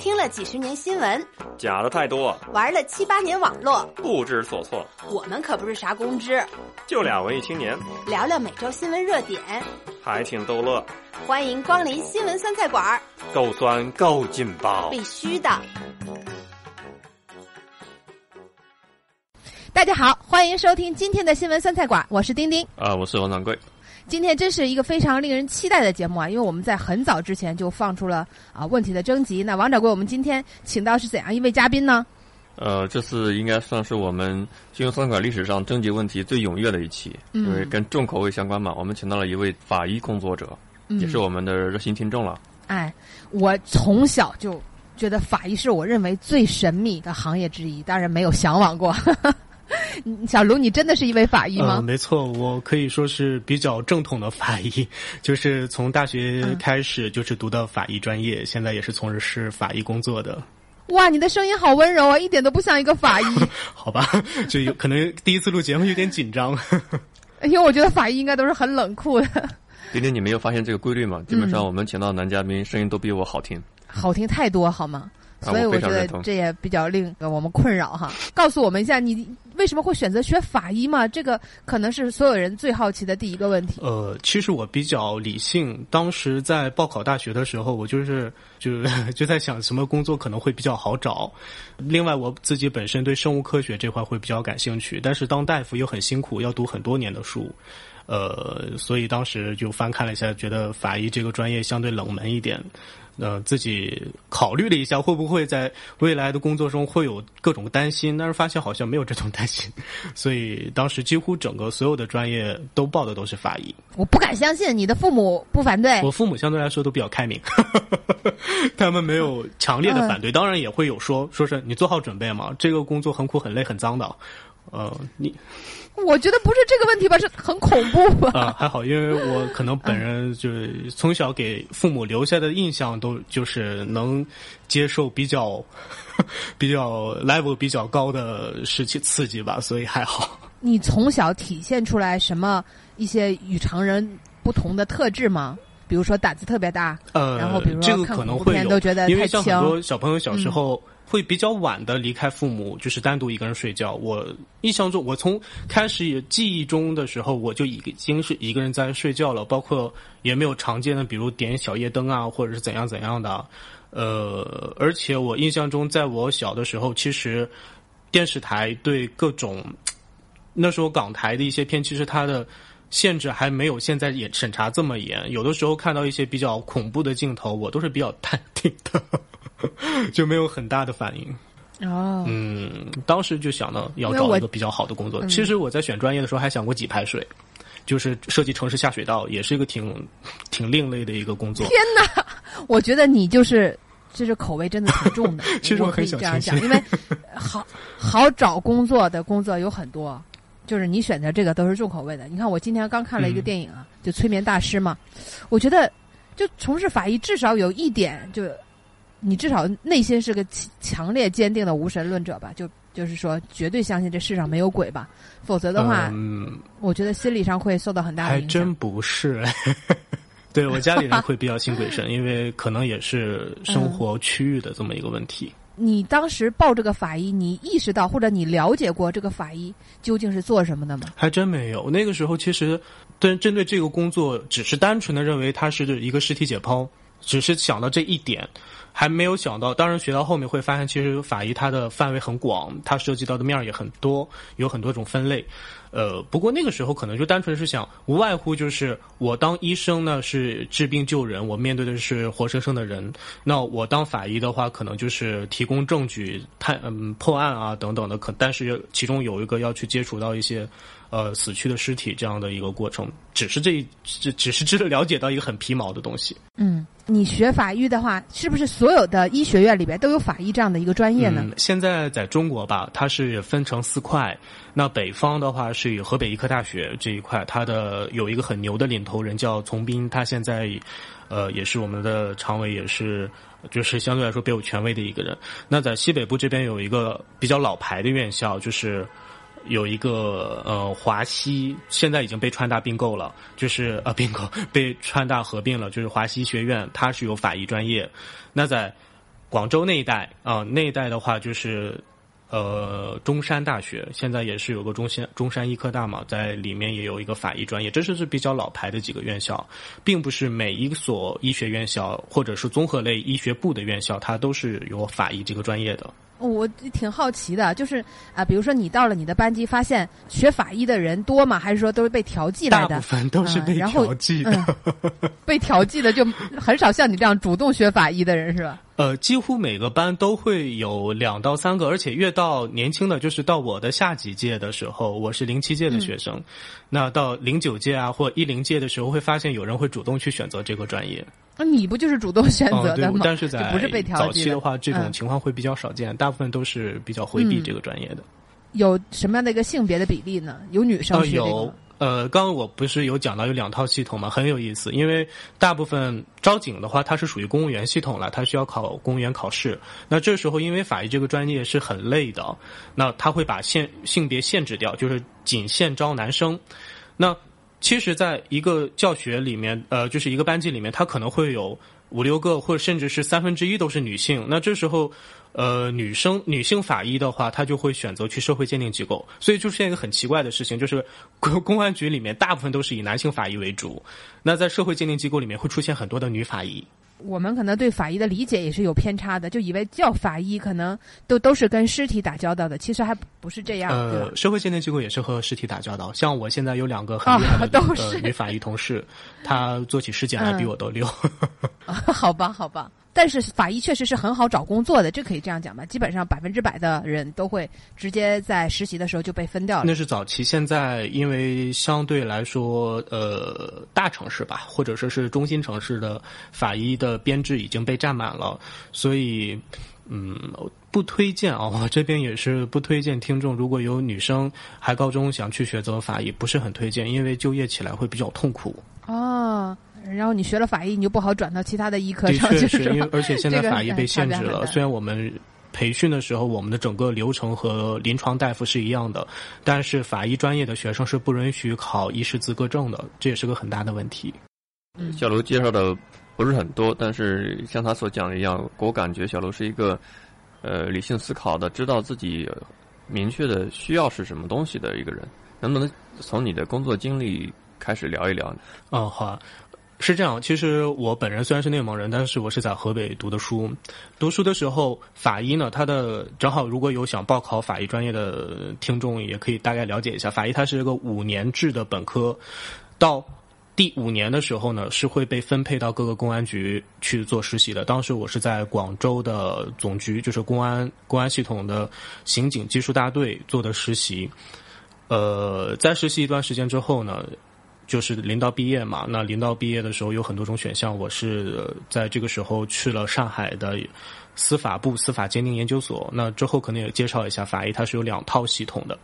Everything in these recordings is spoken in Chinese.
听了几十年新闻，假的太多，玩了七八年网络，不知所措。我们可不是啥公知，就俩文艺青年，聊聊每周新闻热点，还挺逗乐。欢迎光临新闻酸菜馆儿，够酸够劲爆，必须的。大家好，欢迎收听今天的新闻酸菜馆，我是丁丁。啊，我是王掌柜。今天真是一个非常令人期待的节目啊，因为我们在很早之前就放出了啊问题的征集。那王掌柜，我们今天请到是怎样一位嘉宾呢？呃，这次应该算是我们新闻酸菜馆历史上征集问题最踊跃的一期，因为跟重口味相关嘛。我们请到了一位法医工作者，也是我们的热心听众了。哎，我从小就觉得法医是我认为最神秘的行业之一，当然没有向往过。小卢，你真的是一位法医吗？没错，我可以说是比较正统的法医，就是从大学开始就是读的法医专业，现在也是从事法医工作的。哇，你的声音好温柔啊，一点都不像一个法医。好吧，就有可能第一次录节目有点紧张，因为我觉得法医应该都是很冷酷的。今天你没有发现这个规律吗？基本上我们请到男嘉宾声音都比我好听，好听太多好吗？所以我觉得这也比较令我们困扰哈。告诉我们一下，你为什么会选择学法医嘛？这个可能是所有人最好奇的第一个问题。呃，其实我比较理性。当时在报考大学的时候，我就是就 就在想什么工作可能会比较好找。另外，我自己本身对生物科学这块会比较感兴趣，但是当大夫又很辛苦，要读很多年的书。呃，所以当时就翻看了一下，觉得法医这个专业相对冷门一点。呃，自己考虑了一下，会不会在未来的工作中会有各种担心，但是发现好像没有这种担心，所以当时几乎整个所有的专业都报的都是法医。我不敢相信你的父母不反对。我父母相对来说都比较开明，他们没有强烈的反对，当然也会有说，说是你做好准备嘛，这个工作很苦很累很脏的，呃，你。我觉得不是这个问题吧，是很恐怖吧？啊，还好，因为我可能本人就是从小给父母留下的印象都就是能接受比较 比较 level 比较高的事情刺激吧，所以还好。你从小体现出来什么一些与常人不同的特质吗？比如说胆子特别大，呃，然后比如说看恐怖片都觉得太因为像很多小朋友小时候。会比较晚的离开父母，就是单独一个人睡觉。我印象中，我从开始也记忆中的时候，我就已经是一个人在睡觉了，包括也没有常见的，比如点小夜灯啊，或者是怎样怎样的。呃，而且我印象中，在我小的时候，其实电视台对各种那时候港台的一些片，其实它的限制还没有现在也审查这么严。有的时候看到一些比较恐怖的镜头，我都是比较淡定的。就没有很大的反应哦，嗯，当时就想到要找一个比较好的工作。其实我在选专业的时候还想过挤排水，就是设计城市下水道，也是一个挺挺另类的一个工作。天哪，我觉得你就是就是口味真的挺重的。其实我很想这样讲，因为好好找工作的工作有很多，就是你选择这个都是重口味的。你看我今天刚看了一个电影啊，就催眠大师嘛，我觉得就从事法医至少有一点就。你至少内心是个强烈坚定的无神论者吧？就就是说，绝对相信这世上没有鬼吧？否则的话，嗯，我觉得心理上会受到很大的影响。还真不是，对我家里人会比较信鬼神，因为可能也是生活区域的这么一个问题。你当时报这个法医，你意识到或者你了解过这个法医究竟是做什么的吗？还真没有。那个时候其实对针对这个工作，只是单纯的认为它是一个尸体解剖，只是想到这一点。还没有想到，当然学到后面会发现，其实法医它的范围很广，它涉及到的面也很多，有很多种分类。呃，不过那个时候可能就单纯是想，无外乎就是我当医生呢是治病救人，我面对的是活生生的人。那我当法医的话，可能就是提供证据、探嗯破案啊等等的。可但是其中有一个要去接触到一些。呃，死去的尸体这样的一个过程，只是这只只是知道了解到一个很皮毛的东西。嗯，你学法医的话，是不是所有的医学院里边都有法医这样的一个专业呢？现在在中国吧，它是分成四块。那北方的话是以河北医科大学这一块，它的有一个很牛的领头人叫丛斌，他现在呃也是我们的常委，也是就是相对来说比较有权威的一个人。那在西北部这边有一个比较老牌的院校，就是。有一个呃华西，现在已经被川大并购了，就是呃并购 被川大合并了，就是华西学院，它是有法医专业。那在广州那一带啊，那一带的话就是呃中山大学，现在也是有个中山中山医科大嘛，在里面也有一个法医专业，这是是比较老牌的几个院校，并不是每一所医学院校或者是综合类医学部的院校，它都是有法医这个专业的。我挺好奇的，就是啊，比如说你到了你的班级，发现学法医的人多吗？还是说都是被调剂来的？大部分都是被调剂的，被调剂的就很少像你这样主动学法医的人，是吧？呃，几乎每个班都会有两到三个，而且越到年轻的，就是到我的下几届的时候，我是零七届的学生，那到零九届啊或一零届的时候，会发现有人会主动去选择这个专业。那你不就是主动选择的吗？但是在不是被调早期的话，这种情况会比较少见，大部分都是比较回避这个专业的。有什么样的一个性别的比例呢？有女生学这个？呃，刚刚我不是有讲到有两套系统嘛，很有意思。因为大部分招警的话，它是属于公务员系统了，它需要考公务员考试。那这时候，因为法医这个专业是很累的，那他会把限性别限制掉，就是仅限招男生。那其实，在一个教学里面，呃，就是一个班级里面，他可能会有五六个，或者甚至是三分之一都是女性。那这时候。呃，女生女性法医的话，她就会选择去社会鉴定机构，所以就出现一个很奇怪的事情，就是公公安局里面大部分都是以男性法医为主，那在社会鉴定机构里面会出现很多的女法医。我们可能对法医的理解也是有偏差的，就以为叫法医可能都都是跟尸体打交道的，其实还不是这样。呃，社会鉴定机构也是和尸体打交道，像我现在有两个很厉害的女法医同事，她做起尸检来比我都溜。好吧，好吧。但是法医确实是很好找工作的，这可以这样讲吧？基本上百分之百的人都会直接在实习的时候就被分掉了。那是早期，现在因为相对来说，呃，大城市吧，或者说是中心城市的法医的编制已经被占满了，所以，嗯，不推荐啊。我这边也是不推荐听众，如果有女生还高中想去学择法医，不是很推荐，因为就业起来会比较痛苦。哦。然后你学了法医，你就不好转到其他的医科上去。是，因为而且现在法医被限制了。虽然我们培训的时候，我们的整个流程和临床大夫是一样的，但是法医专业的学生是不允许考医师资格证的，这也是个很大的问题。小卢介绍的不是很多，但是像他所讲的一样，我感觉小卢是一个呃理性思考的，知道自己明确的需要是什么东西的一个人。能不能从你的工作经历开始聊一聊？嗯，好。是这样，其实我本人虽然是内蒙人，但是我是在河北读的书。读书的时候，法医呢，他的正好如果有想报考法医专业的听众，也可以大概了解一下，法医它是一个五年制的本科，到第五年的时候呢，是会被分配到各个公安局去做实习的。当时我是在广州的总局，就是公安公安系统的刑警技术大队做的实习。呃，在实习一段时间之后呢。就是临到毕业嘛，那临到毕业的时候有很多种选项，我是在这个时候去了上海的。司法部司法鉴定研究所，那之后可能也介绍一下法医，它是有两套系统的，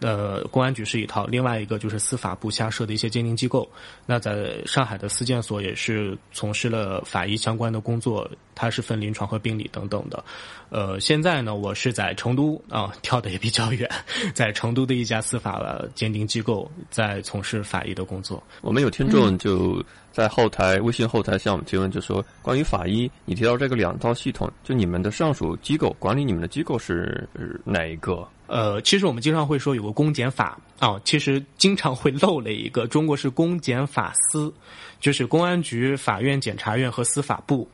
呃，公安局是一套，另外一个就是司法部下设的一些鉴定机构。那在上海的司鉴所也是从事了法医相关的工作，它是分临床和病理等等的。呃，现在呢，我是在成都啊，跳的也比较远，在成都的一家司法鉴定机构在从事法医的工作。我们有听众就。在后台微信后台向我们提问，就说关于法医，你提到这个两套系统，就你们的上属机构管理你们的机构是哪一个？呃，其实我们经常会说有个公检法啊，其实经常会漏了一个，中国是公检法司，就是公安局、法院、检察院和司法部。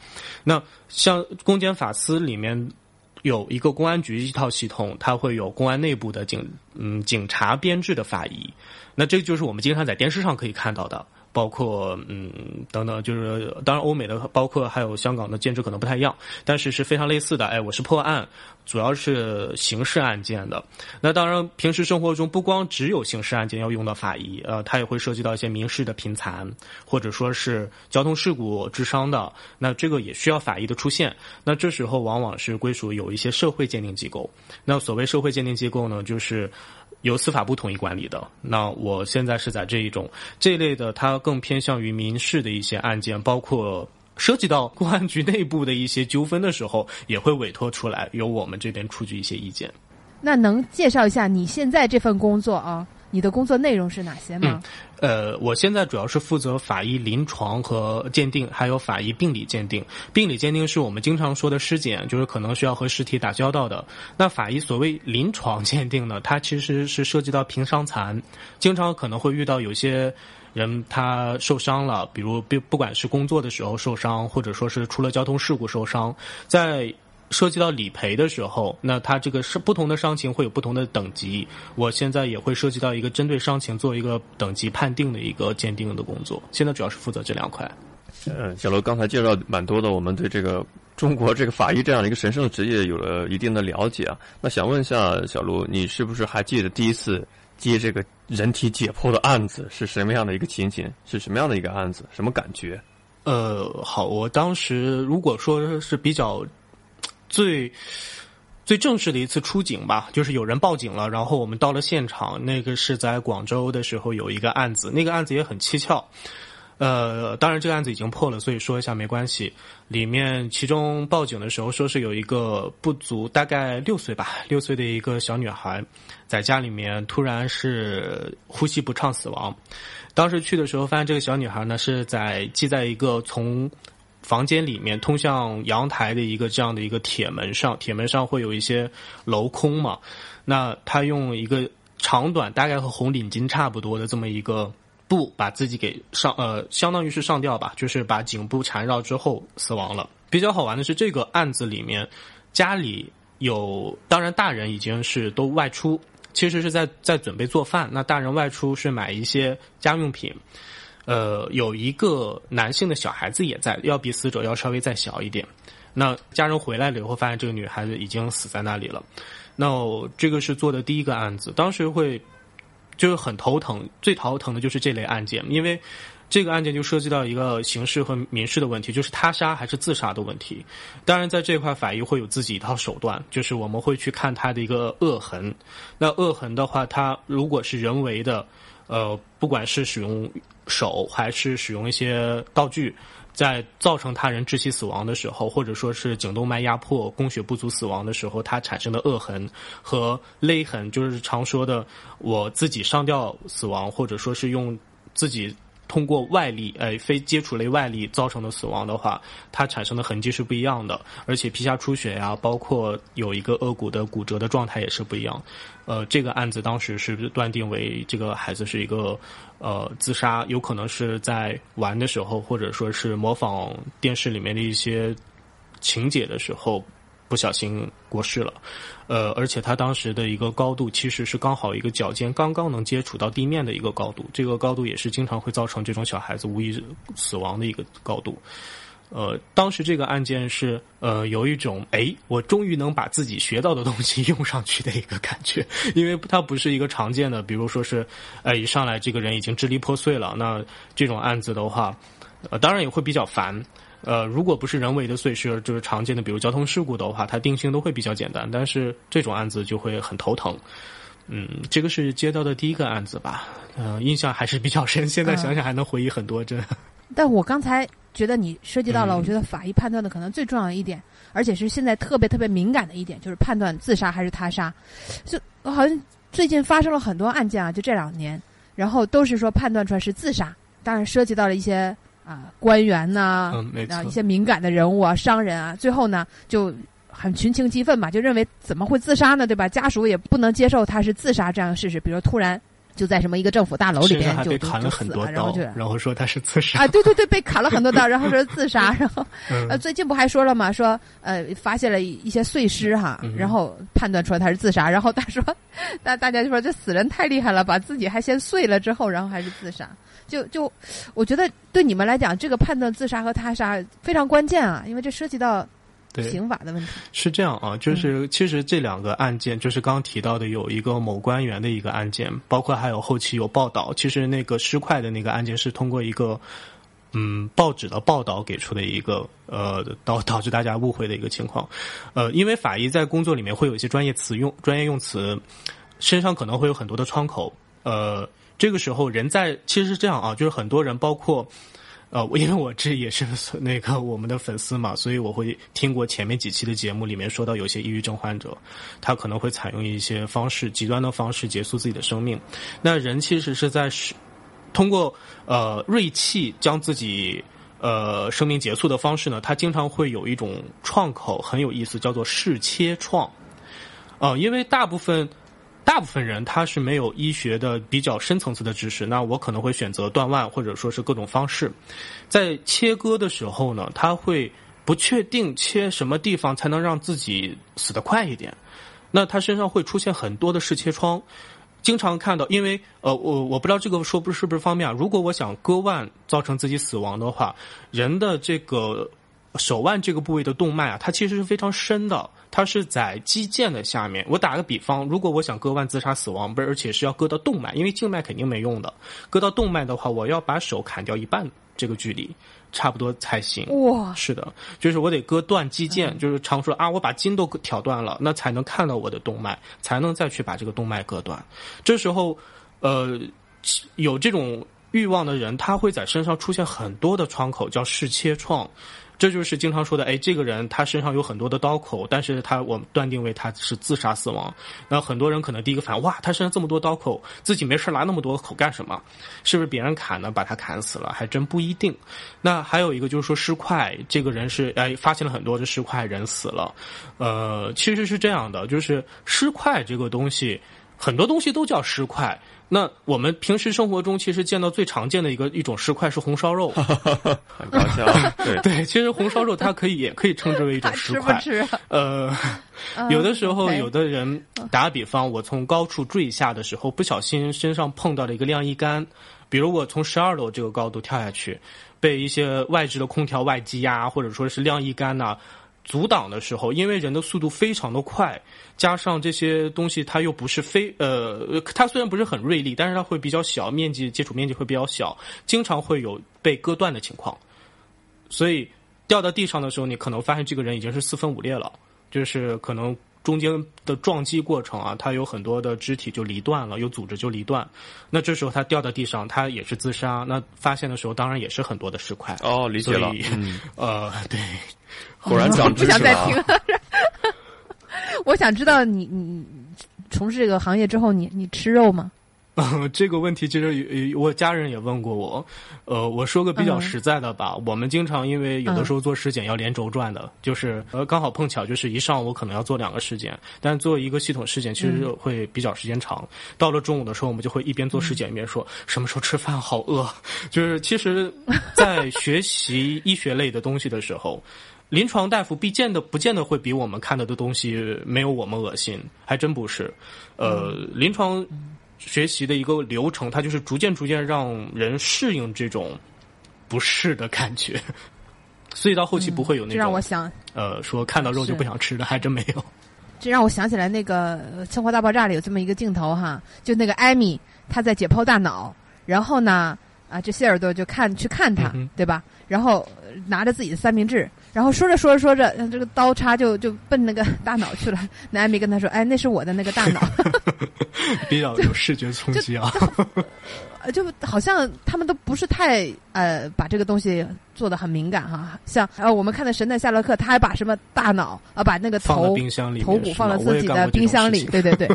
那像公检法司里面有一个公安局一套系统，它会有公安内部的警嗯警察编制的法医，那这就是我们经常在电视上可以看到的。包括嗯等等，就是当然欧美的，包括还有香港的建制可能不太一样，但是是非常类似的。哎，我是破案，主要是刑事案件的。那当然，平时生活中不光只有刑事案件要用到法医，呃，它也会涉及到一些民事的贫残，或者说是交通事故致伤的，那这个也需要法医的出现。那这时候往往是归属有一些社会鉴定机构。那所谓社会鉴定机构呢，就是。由司法部统一管理的。那我现在是在这一种这一类的，它更偏向于民事的一些案件，包括涉及到公安局内部的一些纠纷的时候，也会委托出来由我们这边出具一些意见。那能介绍一下你现在这份工作啊？你的工作内容是哪些吗？呃，我现在主要是负责法医临床和鉴定，还有法医病理鉴定。病理鉴定是我们经常说的尸检，就是可能需要和尸体打交道的。那法医所谓临床鉴定呢，它其实是涉及到平伤残，经常可能会遇到有些人他受伤了，比如不不管是工作的时候受伤，或者说是出了交通事故受伤，在。涉及到理赔的时候，那它这个是不同的伤情会有不同的等级。我现在也会涉及到一个针对伤情做一个等级判定的一个鉴定的工作。现在主要是负责这两块。嗯，小罗刚才介绍蛮多的，我们对这个中国这个法医这样的一个神圣的职业有了一定的了解啊。那想问一下小卢，你是不是还记得第一次接这个人体解剖的案子是什么样的一个情景？是什么样的一个案子？什么感觉？呃，好，我当时如果说是比较。最最正式的一次出警吧，就是有人报警了，然后我们到了现场。那个是在广州的时候有一个案子，那个案子也很蹊跷。呃，当然这个案子已经破了，所以说一下没关系。里面其中报警的时候说是有一个不足大概六岁吧，六岁的一个小女孩，在家里面突然是呼吸不畅死亡。当时去的时候发现这个小女孩呢是在系在一个从。房间里面通向阳台的一个这样的一个铁门上，铁门上会有一些镂空嘛？那他用一个长短大概和红领巾差不多的这么一个布，把自己给上呃，相当于是上吊吧，就是把颈部缠绕之后死亡了。比较好玩的是，这个案子里面家里有，当然大人已经是都外出，其实是在在准备做饭。那大人外出是买一些家用品。呃，有一个男性的小孩子也在，要比死者要稍微再小一点。那家人回来了以后，发现这个女孩子已经死在那里了。那这个是做的第一个案子，当时会就是很头疼，最头疼的就是这类案件，因为这个案件就涉及到一个刑事和民事的问题，就是他杀还是自杀的问题。当然，在这块法医会有自己一套手段，就是我们会去看他的一个恶痕。那恶痕的话，它如果是人为的。呃，不管是使用手还是使用一些道具，在造成他人窒息死亡的时候，或者说是颈动脉压迫、供血不足死亡的时候，它产生的恶痕和勒痕，就是常说的我自己上吊死亡，或者说是用自己。通过外力，呃，非接触类外力造成的死亡的话，它产生的痕迹是不一样的，而且皮下出血呀，包括有一个颚骨的骨折的状态也是不一样。呃，这个案子当时是断定为这个孩子是一个呃自杀，有可能是在玩的时候，或者说是模仿电视里面的一些情节的时候。不小心过世了，呃，而且他当时的一个高度其实是刚好一个脚尖刚刚能接触到地面的一个高度，这个高度也是经常会造成这种小孩子无意死亡的一个高度。呃，当时这个案件是呃有一种哎，我终于能把自己学到的东西用上去的一个感觉，因为它不是一个常见的，比如说是呃一上来这个人已经支离破碎了，那这种案子的话，呃，当然也会比较烦。呃，如果不是人为的碎尸，就是常见的，比如交通事故的话，它定性都会比较简单。但是这种案子就会很头疼。嗯，这个是接到的第一个案子吧？嗯，印象还是比较深。现在想想还能回忆很多，真。但我刚才觉得你涉及到了，我觉得法医判断的可能最重要的一点，而且是现在特别特别敏感的一点，就是判断自杀还是他杀。就好像最近发生了很多案件啊，就这两年，然后都是说判断出来是自杀，当然涉及到了一些。啊，官员呐，啊，一些敏感的人物啊，商人啊，最后呢就很群情激愤嘛，就认为怎么会自杀呢？对吧？家属也不能接受他是自杀这样的事实，比如突然就在什么一个政府大楼里边就砍了很多然后就然后说他是自杀啊，对对对，被砍了很多刀，然后说自杀，然后呃，最近不还说了嘛，说呃发现了一些碎尸哈，然后判断出来他是自杀，然后他说大大家就说这死人太厉害了，把自己还先碎了之后，然后还是自杀。就就，我觉得对你们来讲，这个判断自杀和他杀非常关键啊，因为这涉及到刑法的问题。是这样啊，就是其实这两个案件，就是刚提到的有一个某官员的一个案件，包括还有后期有报道。其实那个尸块的那个案件是通过一个嗯报纸的报道给出的一个呃导导致大家误会的一个情况。呃，因为法医在工作里面会有一些专业词用专业用词，身上可能会有很多的窗口。呃。这个时候，人在其实是这样啊，就是很多人，包括呃，因为我这也是那个我们的粉丝嘛，所以我会听过前面几期的节目里面说到有些抑郁症患者，他可能会采用一些方式极端的方式结束自己的生命。那人其实是在是通过呃锐气将自己呃生命结束的方式呢，他经常会有一种创口很有意思，叫做视切创。呃，因为大部分。大部分人他是没有医学的比较深层次的知识，那我可能会选择断腕或者说是各种方式，在切割的时候呢，他会不确定切什么地方才能让自己死得快一点，那他身上会出现很多的视切疮，经常看到，因为呃我我不知道这个说不是不是方便啊，如果我想割腕造成自己死亡的话，人的这个。手腕这个部位的动脉啊，它其实是非常深的，它是在肌腱的下面。我打个比方，如果我想割腕自杀死亡，不是，而且是要割到动脉，因为静脉肯定没用的。割到动脉的话，我要把手砍掉一半这个距离，差不多才行。哇，是的，就是我得割断肌腱，就是常说啊，我把筋都挑断了，那才能看到我的动脉，才能再去把这个动脉割断。这时候，呃，有这种欲望的人，他会在身上出现很多的创口，叫视切创。这就是经常说的，哎，这个人他身上有很多的刀口，但是他我们断定为他是自杀死亡。那很多人可能第一个反应，哇，他身上这么多刀口，自己没事拿那么多口干什么？是不是别人砍呢，把他砍死了？还真不一定。那还有一个就是说尸块，这个人是哎发现了很多的尸块，人死了。呃，其实是这样的，就是尸块这个东西，很多东西都叫尸块。那我们平时生活中其实见到最常见的一个一种尸块是红烧肉，很搞笑。对 对，其实红烧肉它可以也可以称之为一种尸块。吃不吃？呃，有的时候有的人打个比方，我从高处坠下的时候，不小心身上碰到了一个晾衣杆，比如我从十二楼这个高度跳下去，被一些外置的空调外机呀，或者说是晾衣杆呐。阻挡的时候，因为人的速度非常的快，加上这些东西它又不是非呃，它虽然不是很锐利，但是它会比较小，面积接触面积会比较小，经常会有被割断的情况。所以掉到地上的时候，你可能发现这个人已经是四分五裂了，就是可能中间的撞击过程啊，他有很多的肢体就离断了，有组织就离断。那这时候他掉到地上，他也是自杀。那发现的时候，当然也是很多的尸块。哦，理解了。呃，对。果然长知识了。不想再听了。我想知道你你从事这个行业之后，你你吃肉吗？这个问题其实我家人也问过我。呃，我说个比较实在的吧，我们经常因为有的时候做尸检要连轴转的，就是呃刚好碰巧就是一上午可能要做两个尸检，但做一个系统尸检其实会比较时间长。到了中午的时候，我们就会一边做尸检一边说什么时候吃饭，好饿。就是其实，在学习医学类的东西的时候。临床大夫必见的不见得会比我们看到的东西没有我们恶心，还真不是。呃，临床学习的一个流程，它就是逐渐逐渐让人适应这种不适的感觉，所以到后期不会有那种让我想呃说看到肉就不想吃的，还真没有。这让我想起来那个《生活大爆炸》里有这么一个镜头哈，就那个艾米她在解剖大脑，然后呢啊，这谢耳朵就看去看他，对吧？然后拿着自己的三明治。然后说着说着说着，这个刀叉就就奔那个 大脑去了。那艾米跟他说：“哎，那是我的那个大脑。”比较有视觉冲击啊！就好像他们都不是太呃把这个东西做的很敏感哈。像呃我们看的《神探夏洛克》，他还把什么大脑啊，把那个头头骨放到自己的冰箱里。对对对。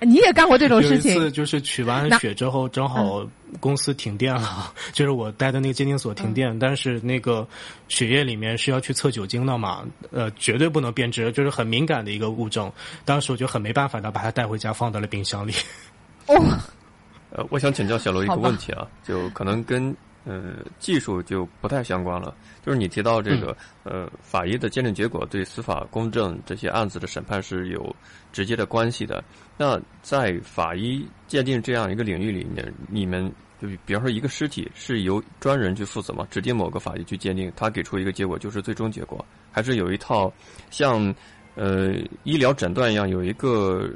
你也干过这种事情？有一次就是取完血之后，正好公司停电了，就是我待的那个鉴定所停电，但是那个血液里面是要去测酒精的嘛，呃，绝对不能变质，就是很敏感的一个物证。当时我就很没办法的把它带回家放到了冰箱里。哦，呃，我想请教小罗一个问题啊，就可能跟。呃，技术就不太相关了。就是你提到这个，呃，法医的鉴定结果对司法公正这些案子的审判是有直接的关系的。那在法医鉴定这样一个领域里面，你们就比方说一个尸体是由专人去负责吗？指定某个法医去鉴定，他给出一个结果就是最终结果，还是有一套像呃医疗诊断一样有一个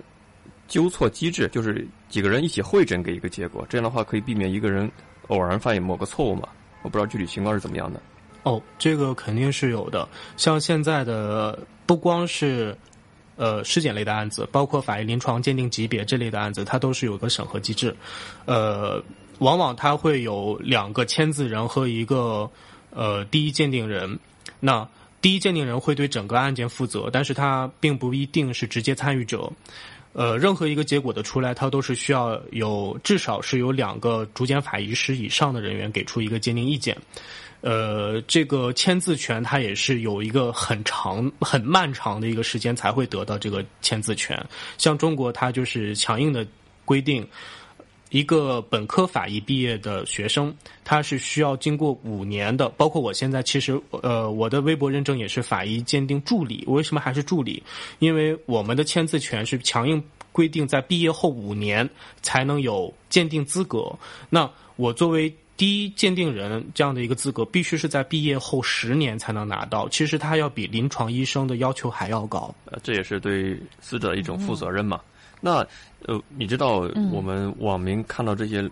纠错机制，就是几个人一起会诊给一个结果，这样的话可以避免一个人。偶然犯某个错误嘛？我不知道具体情况是怎么样的。哦，这个肯定是有的。像现在的不光是呃尸检类的案子，包括法医临床鉴定级别这类的案子，它都是有个审核机制。呃，往往它会有两个签字人和一个呃第一鉴定人。那第一鉴定人会对整个案件负责，但是他并不一定是直接参与者。呃，任何一个结果的出来，它都是需要有至少是有两个主检法医师以上的人员给出一个鉴定意见。呃，这个签字权它也是有一个很长、很漫长的一个时间才会得到这个签字权。像中国，它就是强硬的规定，一个本科法医毕业的学生，他是需要经过五年的。包括我现在，其实呃，我的微博认证也是法医鉴定助理。为什么还是助理？因为我们的签字权是强硬规定，在毕业后五年才能有鉴定资格。那我作为第一鉴定人这样的一个资格，必须是在毕业后十年才能拿到。其实它要比临床医生的要求还要高。呃，这也是对死者一种负责任嘛。那呃，你知道我们网民看到这些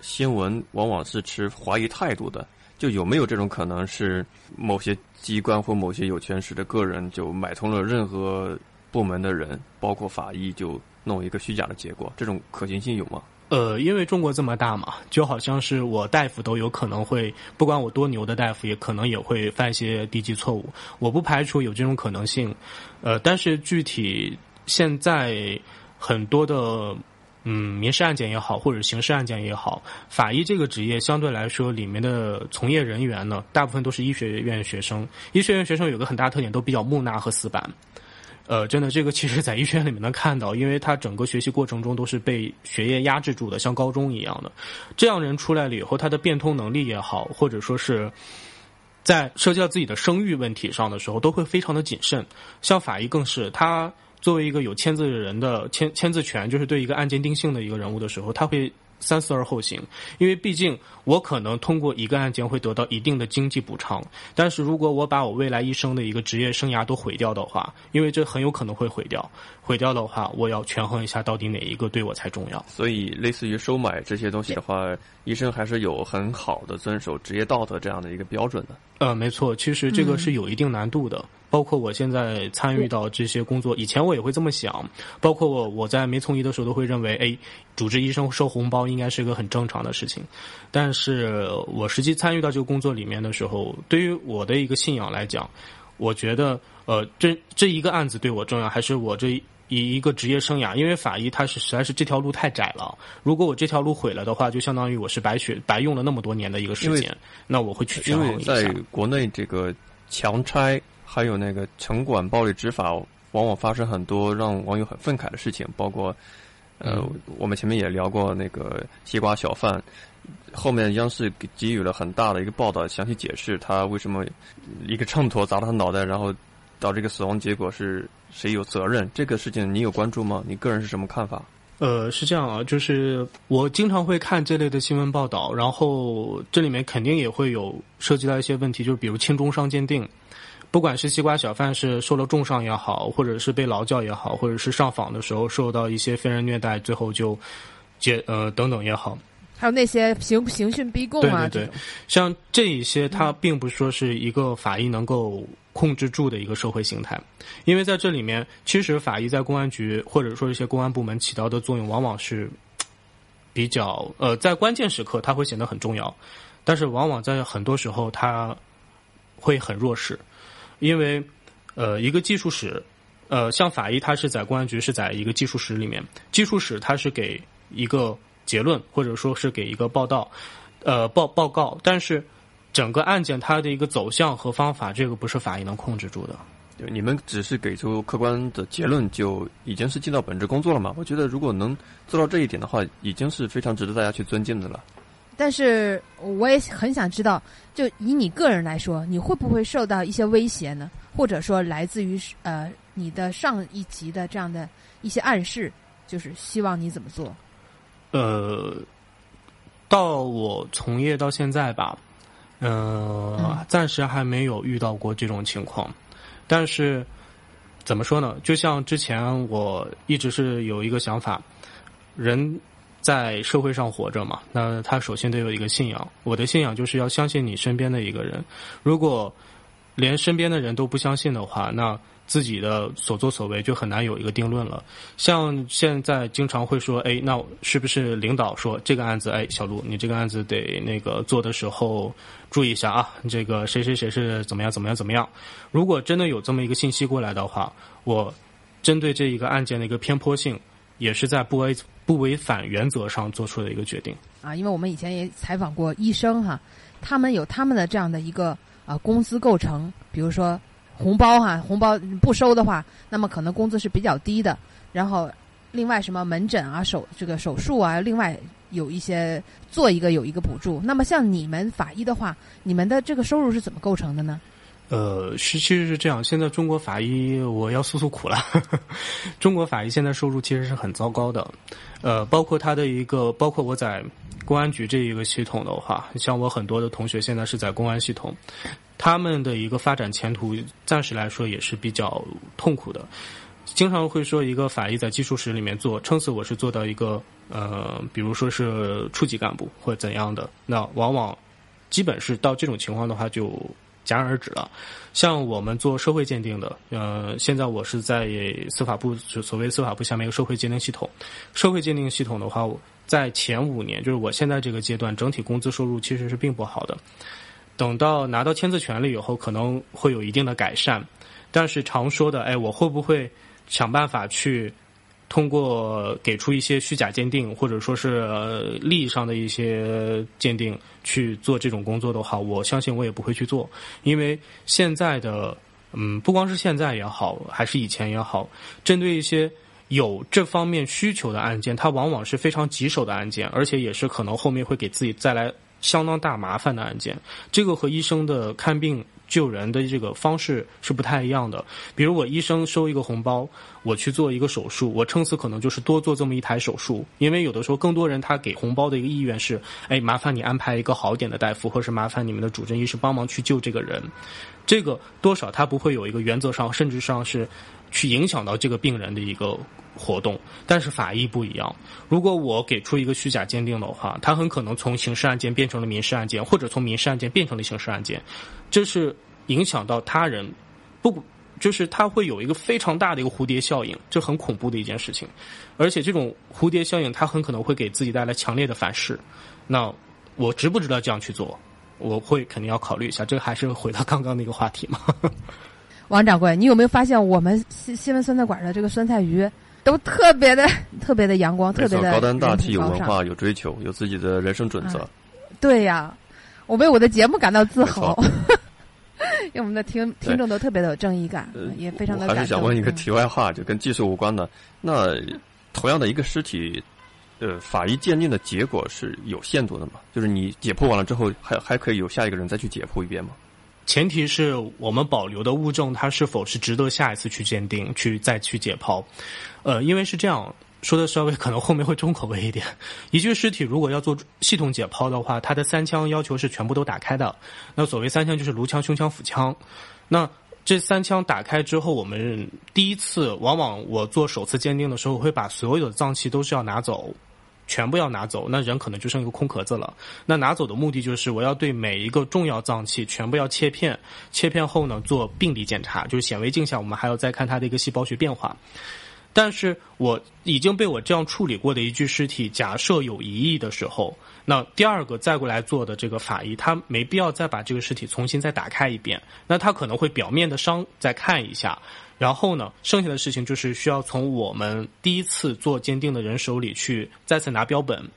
新闻，往往是持怀疑态度的。就有没有这种可能是某些机关或某些有权势的个人就买通了任何部门的人，包括法医，就弄一个虚假的结果？这种可行性有吗？呃，因为中国这么大嘛，就好像是我大夫都有可能会，不管我多牛的大夫，也可能也会犯一些低级错误。我不排除有这种可能性，呃，但是具体现在很多的嗯民事案件也好，或者刑事案件也好，法医这个职业相对来说里面的从业人员呢，大部分都是医学院学生。医学院学生有个很大特点，都比较木讷和死板。呃，真的，这个其实在医学院里面能看到，因为他整个学习过程中都是被学业压制住的，像高中一样的。这样人出来了以后，他的变通能力也好，或者说是在涉及到自己的声誉问题上的时候，都会非常的谨慎。像法医更是，他作为一个有签字人的签签字权，就是对一个案件定性的一个人物的时候，他会。三思而后行，因为毕竟我可能通过一个案件会得到一定的经济补偿，但是如果我把我未来一生的一个职业生涯都毁掉的话，因为这很有可能会毁掉，毁掉的话，我要权衡一下到底哪一个对我才重要。所以，类似于收买这些东西的话，医生还是有很好的遵守职业道德这样的一个标准的。呃，没错，其实这个是有一定难度的。包括我现在参与到这些工作，以前我也会这么想。包括我我在没从医的时候，都会认为，哎，主治医生收红包应该是个很正常的事情。但是我实际参与到这个工作里面的时候，对于我的一个信仰来讲，我觉得，呃，这这一个案子对我重要，还是我这一一个职业生涯？因为法医他是实在是这条路太窄了。如果我这条路毁了的话，就相当于我是白学白用了那么多年的一个时间。那我会去权衡一下。在国内这个强拆。还有那个城管暴力执法，往往发生很多让网友很愤慨的事情，包括，呃，我们前面也聊过那个西瓜小贩，后面央视给予了很大的一个报道，详细解释他为什么一个秤砣砸到他脑袋，然后导致这个死亡结果是谁有责任？这个事情你有关注吗？你个人是什么看法？呃，是这样啊，就是我经常会看这类的新闻报道，然后这里面肯定也会有涉及到一些问题，就是比如轻重伤鉴定。不管是西瓜小贩是受了重伤也好，或者是被劳教也好，或者是上访的时候受到一些非人虐待，最后就结呃等等也好，还有那些刑刑讯逼供啊，对对对，像这一些，它并不说是一个法医能够控制住的一个社会形态，因为在这里面，其实法医在公安局或者说一些公安部门起到的作用，往往是比较呃，在关键时刻它会显得很重要，但是往往在很多时候它会很弱势。因为，呃，一个技术室，呃，像法医，他是在公安局是在一个技术室里面，技术室他是给一个结论，或者说是给一个报道，呃，报报告，但是整个案件它的一个走向和方法，这个不是法医能控制住的。你们只是给出客观的结论，就已经是尽到本职工作了嘛？我觉得如果能做到这一点的话，已经是非常值得大家去尊敬的了。但是我也很想知道，就以你个人来说，你会不会受到一些威胁呢？或者说来自于呃你的上一级的这样的一些暗示，就是希望你怎么做？呃，到我从业到现在吧，呃，暂时还没有遇到过这种情况。但是怎么说呢？就像之前我一直是有一个想法，人。在社会上活着嘛，那他首先得有一个信仰。我的信仰就是要相信你身边的一个人。如果连身边的人都不相信的话，那自己的所作所为就很难有一个定论了。像现在经常会说，哎，那是不是领导说这个案子，哎，小卢，你这个案子得那个做的时候注意一下啊，这个谁谁谁是怎么样怎么样怎么样。如果真的有这么一个信息过来的话，我针对这一个案件的一个偏颇性，也是在不违不违反原则上做出的一个决定。啊，因为我们以前也采访过医生哈，他们有他们的这样的一个啊工资构成，比如说红包哈，红包不收的话，那么可能工资是比较低的。然后另外什么门诊啊、手这个手术啊，另外有一些做一个有一个补助。那么像你们法医的话，你们的这个收入是怎么构成的呢？呃，是其实是这样。现在中国法医，我要诉诉苦了。中国法医现在收入其实是很糟糕的。呃，包括他的一个，包括我在公安局这一个系统的话，像我很多的同学现在是在公安系统，他们的一个发展前途暂时来说也是比较痛苦的。经常会说，一个法医在技术室里面做，撑死我是做到一个呃，比如说是处级干部或怎样的，那往往基本是到这种情况的话就。戛然而止了。像我们做社会鉴定的，呃，现在我是在司法部，就所谓司法部下面一个社会鉴定系统。社会鉴定系统的话，在前五年，就是我现在这个阶段，整体工资收入其实是并不好的。等到拿到签字权利以后，可能会有一定的改善。但是常说的，哎，我会不会想办法去？通过给出一些虚假鉴定，或者说是呃利益上的一些鉴定去做这种工作的话，我相信我也不会去做，因为现在的嗯，不光是现在也好，还是以前也好，针对一些有这方面需求的案件，它往往是非常棘手的案件，而且也是可能后面会给自己带来相当大麻烦的案件。这个和医生的看病。救人的这个方式是不太一样的。比如我医生收一个红包，我去做一个手术，我撑死可能就是多做这么一台手术。因为有的时候更多人他给红包的一个意愿是，哎，麻烦你安排一个好点的大夫，或是麻烦你们的主诊医师帮忙去救这个人。这个多少他不会有一个原则上，甚至上是去影响到这个病人的一个。活动，但是法医不一样。如果我给出一个虚假鉴定的话，他很可能从刑事案件变成了民事案件，或者从民事案件变成了刑事案件，这是影响到他人，不就是它会有一个非常大的一个蝴蝶效应，这很恐怖的一件事情。而且这种蝴蝶效应，它很可能会给自己带来强烈的反噬。那我值不值得这样去做？我会肯定要考虑一下。这还是回到刚刚那个话题嘛？王掌柜，你有没有发现我们新新闻酸菜馆的这个酸菜鱼？都特别的、特别的阳光，特别的高端大气，有文化，有追求，有自己的人生准则。对呀，我为我的节目感到自豪，因为我们的听听众都特别的有正义感，也非常的。还是想问一个题外话，就跟技术无关的。那同样的一个尸体，呃，法医鉴定的结果是有限度的嘛？就是你解剖完了之后，还还可以有下一个人再去解剖一遍吗？前提是我们保留的物证，它是否是值得下一次去鉴定、去再去解剖？呃，因为是这样说的，稍微可能后面会重口味一点。一具尸体如果要做系统解剖的话，它的三腔要求是全部都打开的。那所谓三腔就是颅腔、胸腔、腹腔。那这三腔打开之后，我们第一次往往我做首次鉴定的时候，会把所有的脏器都是要拿走。全部要拿走，那人可能就剩一个空壳子了。那拿走的目的就是我要对每一个重要脏器全部要切片，切片后呢做病理检查，就是显微镜下我们还要再看它的一个细胞学变化。但是我已经被我这样处理过的一具尸体，假设有疑义的时候，那第二个再过来做的这个法医，他没必要再把这个尸体重新再打开一遍，那他可能会表面的伤再看一下。然后呢，剩下的事情就是需要从我们第一次做鉴定的人手里去再次拿标本，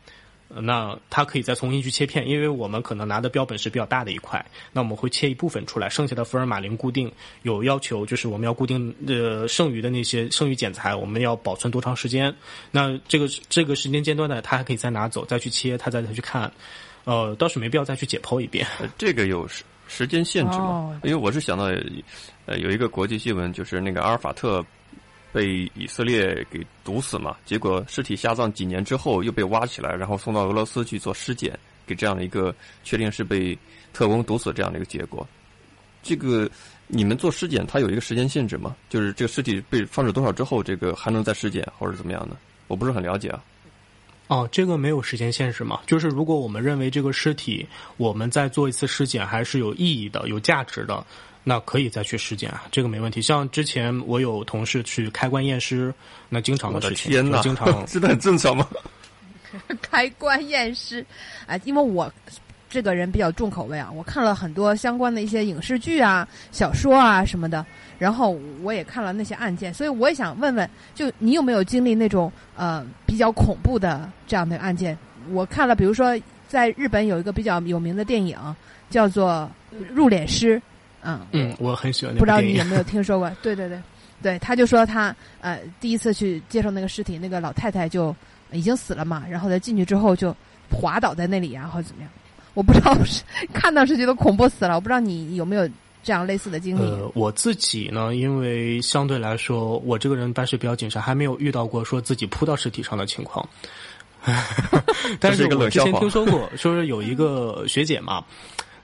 那他可以再重新去切片，因为我们可能拿的标本是比较大的一块，那我们会切一部分出来，剩下的福尔马林固定有要求，就是我们要固定呃剩余的那些剩余剪裁，我们要保存多长时间？那这个这个时间间段呢，他还可以再拿走，再去切，他再再去看，呃，倒是没必要再去解剖一遍。这个有时时间限制吗？因为我是想到。呃，有一个国际新闻，就是那个阿尔法特被以色列给毒死嘛，结果尸体下葬几年之后又被挖起来，然后送到俄罗斯去做尸检，给这样的一个确定是被特工毒死这样的一个结果。这个你们做尸检，它有一个时间限制吗？就是这个尸体被放置多少之后，这个还能再尸检或者怎么样的？我不是很了解啊。哦，这个没有时间限制嘛？就是如果我们认为这个尸体我们再做一次尸检还是有意义的、有价值的，那可以再去尸检啊，这个没问题。像之前我有同事去开棺验尸，那经常的的事情，天哪，经常 真的很正常吗？开棺验尸，哎，因为我这个人比较重口味啊，我看了很多相关的一些影视剧啊、小说啊什么的，然后我也看了那些案件，所以我也想问问，就你有没有经历那种呃比较恐怖的这样的案件？我看了，比如说在日本有一个比较有名的电影叫做《入殓师》，嗯，嗯，我很喜欢那不知道。你有没有听说过？对对对，对，他就说他呃第一次去接受那个尸体，那个老太太就已经死了嘛，然后他进去之后就滑倒在那里啊，或者怎么样？我不知道是看到是觉得恐怖死了，我不知道你有没有这样类似的经历？呃，我自己呢，因为相对来说，我这个人办事比较谨慎，还没有遇到过说自己扑到尸体上的情况。但这是一个我之前听说过，说是有一个学姐嘛，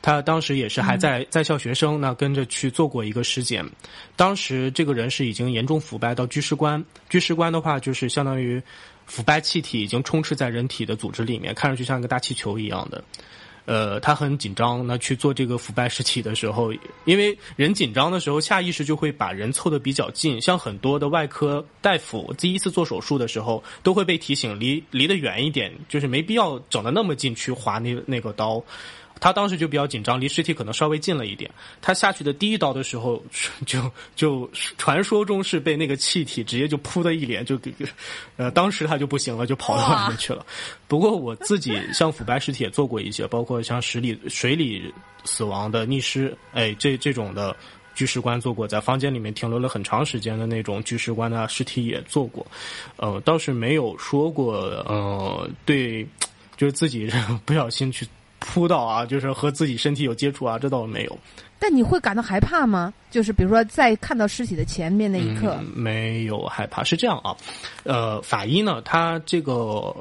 她当时也是还在在校学生，那跟着去做过一个尸检。当时这个人是已经严重腐败到居士官，居士官的话就是相当于腐败气体已经充斥在人体的组织里面，看上去像一个大气球一样的。呃，他很紧张。那去做这个腐败尸体的时候，因为人紧张的时候，下意识就会把人凑得比较近。像很多的外科大夫第一次做手术的时候，都会被提醒离离得远一点，就是没必要整得那么近去划那那个刀。他当时就比较紧张，离尸体可能稍微近了一点。他下去的第一刀的时候，就就传说中是被那个气体直接就扑的一脸，就给呃，当时他就不行了，就跑到外面去了。不过我自己像腐败尸体也做过一些，包括像水里水里死亡的溺尸，哎，这这种的居尸棺做过，在房间里面停留了很长时间的那种居尸棺的尸体也做过，呃，倒是没有说过，呃，对，就是自己不小心去扑到啊，就是和自己身体有接触啊，这倒没有。但你会感到害怕吗？就是比如说在看到尸体的前面那一刻，嗯、没有害怕。是这样啊，呃，法医呢，他这个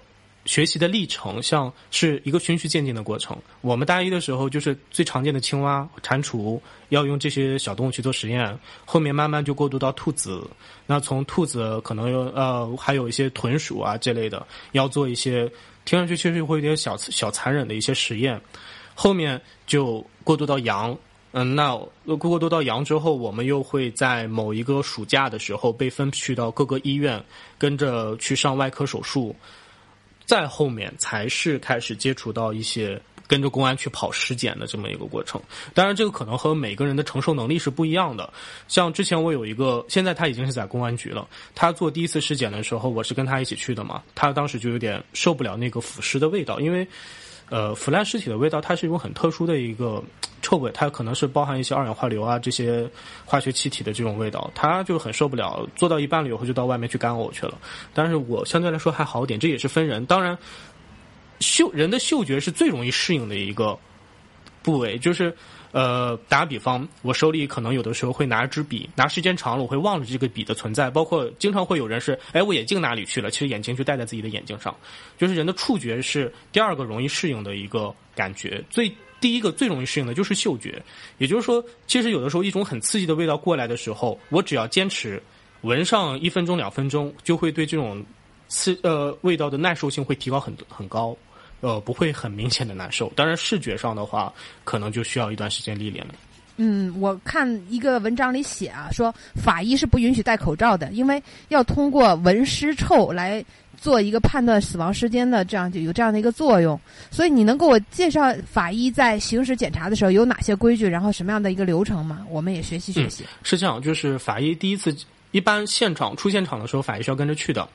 学习的历程像是一个循序渐进的过程。我们大一的时候就是最常见的青蛙、蟾蜍，要用这些小动物去做实验，后面慢慢就过渡到兔子。那从兔子可能有呃还有一些豚鼠啊这类的，要做一些听上去确实会有点小小残忍的一些实验。后面就过渡到羊。嗯，那过渡到羊之后，我们又会在某一个暑假的时候被分去到各个医院，跟着去上外科手术。再后面才是开始接触到一些跟着公安去跑尸检的这么一个过程。当然，这个可能和每个人的承受能力是不一样的。像之前我有一个，现在他已经是在公安局了。他做第一次尸检的时候，我是跟他一起去的嘛。他当时就有点受不了那个腐尸的味道，因为。呃，腐烂尸体的味道，它是一种很特殊的一个臭味，它可能是包含一些二氧化硫啊这些化学气体的这种味道，他就很受不了。做到一半了以后，就到外面去干呕去了。但是我相对来说还好点，这也是分人。当然，嗅人的嗅觉是最容易适应的一个部位，就是。呃，打比方，我手里可能有的时候会拿一支笔，拿时间长了，我会忘了这个笔的存在。包括经常会有人是，哎，我眼镜哪里去了？其实眼镜就戴在自己的眼睛上。就是人的触觉是第二个容易适应的一个感觉，最第一个最容易适应的就是嗅觉。也就是说，其实有的时候一种很刺激的味道过来的时候，我只要坚持闻上一分钟、两分钟，就会对这种刺呃味道的耐受性会提高很很高。呃，不会很明显的难受。当然，视觉上的话，可能就需要一段时间历练了。嗯，我看一个文章里写啊，说法医是不允许戴口罩的，因为要通过闻尸臭来做一个判断死亡时间的，这样就有这样的一个作用。所以，你能给我介绍法医在行使检查的时候有哪些规矩，然后什么样的一个流程吗？我们也学习学习。嗯、是这样，就是法医第一次一般现场出现场的时候，法医是要跟着去的。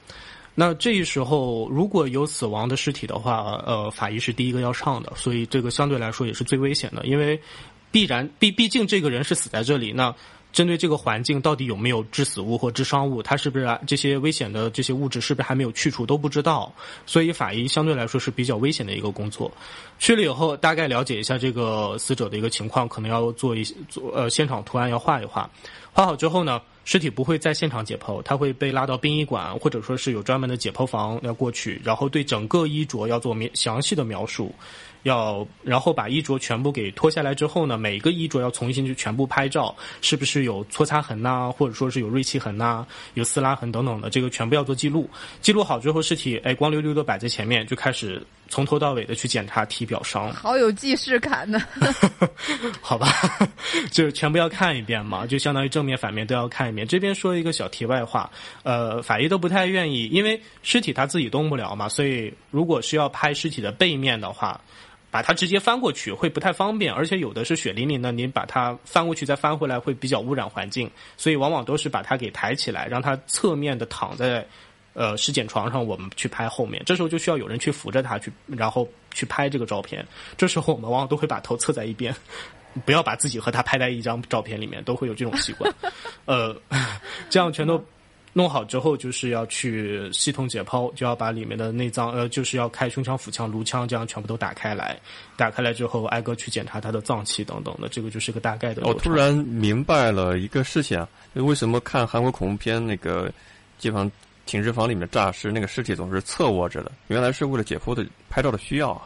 那这时候如果有死亡的尸体的话，呃，法医是第一个要上的，所以这个相对来说也是最危险的，因为必然毕毕竟这个人是死在这里，那针对这个环境到底有没有致死物或致伤物，他是不是、啊、这些危险的这些物质是不是还没有去除都不知道，所以法医相对来说是比较危险的一个工作。去了以后，大概了解一下这个死者的一个情况，可能要做一做呃现场图案要画一画，画好之后呢。尸体不会在现场解剖，他会被拉到殡仪馆，或者说是有专门的解剖房要过去，然后对整个衣着要做详细的描述，要然后把衣着全部给脱下来之后呢，每一个衣着要重新去全部拍照，是不是有搓擦痕呐、或者说是有锐器痕呐、有撕拉痕等等的，这个全部要做记录。记录好之后，尸体哎光溜溜的摆在前面，就开始从头到尾的去检查体表伤。好有既视感呢。好吧，就是全部要看一遍嘛，就相当于正面反面都要看一遍。这边说一个小题外话，呃，法医都不太愿意，因为尸体他自己动不了嘛，所以如果是要拍尸体的背面的话，把它直接翻过去会不太方便，而且有的是血淋淋的，你把它翻过去再翻回来会比较污染环境，所以往往都是把它给抬起来，让它侧面的躺在。呃，尸检床上，我们去拍后面，这时候就需要有人去扶着它去，然后去拍这个照片。这时候我们往往都会把头侧在一边，不要把自己和他拍在一张照片里面，都会有这种习惯。呃，这样全都弄好之后，就是要去系统解剖，就要把里面的内脏，呃，就是要开胸腔、腹腔、颅腔，这样全部都打开来。打开来之后，挨个去检查他的脏器等等的，这个就是个大概的。我突然明白了一个事情啊，为什么看韩国恐怖片那个地方。停尸房里面诈尸，那个尸体总是侧卧着的，原来是为了解剖的拍照的需要啊。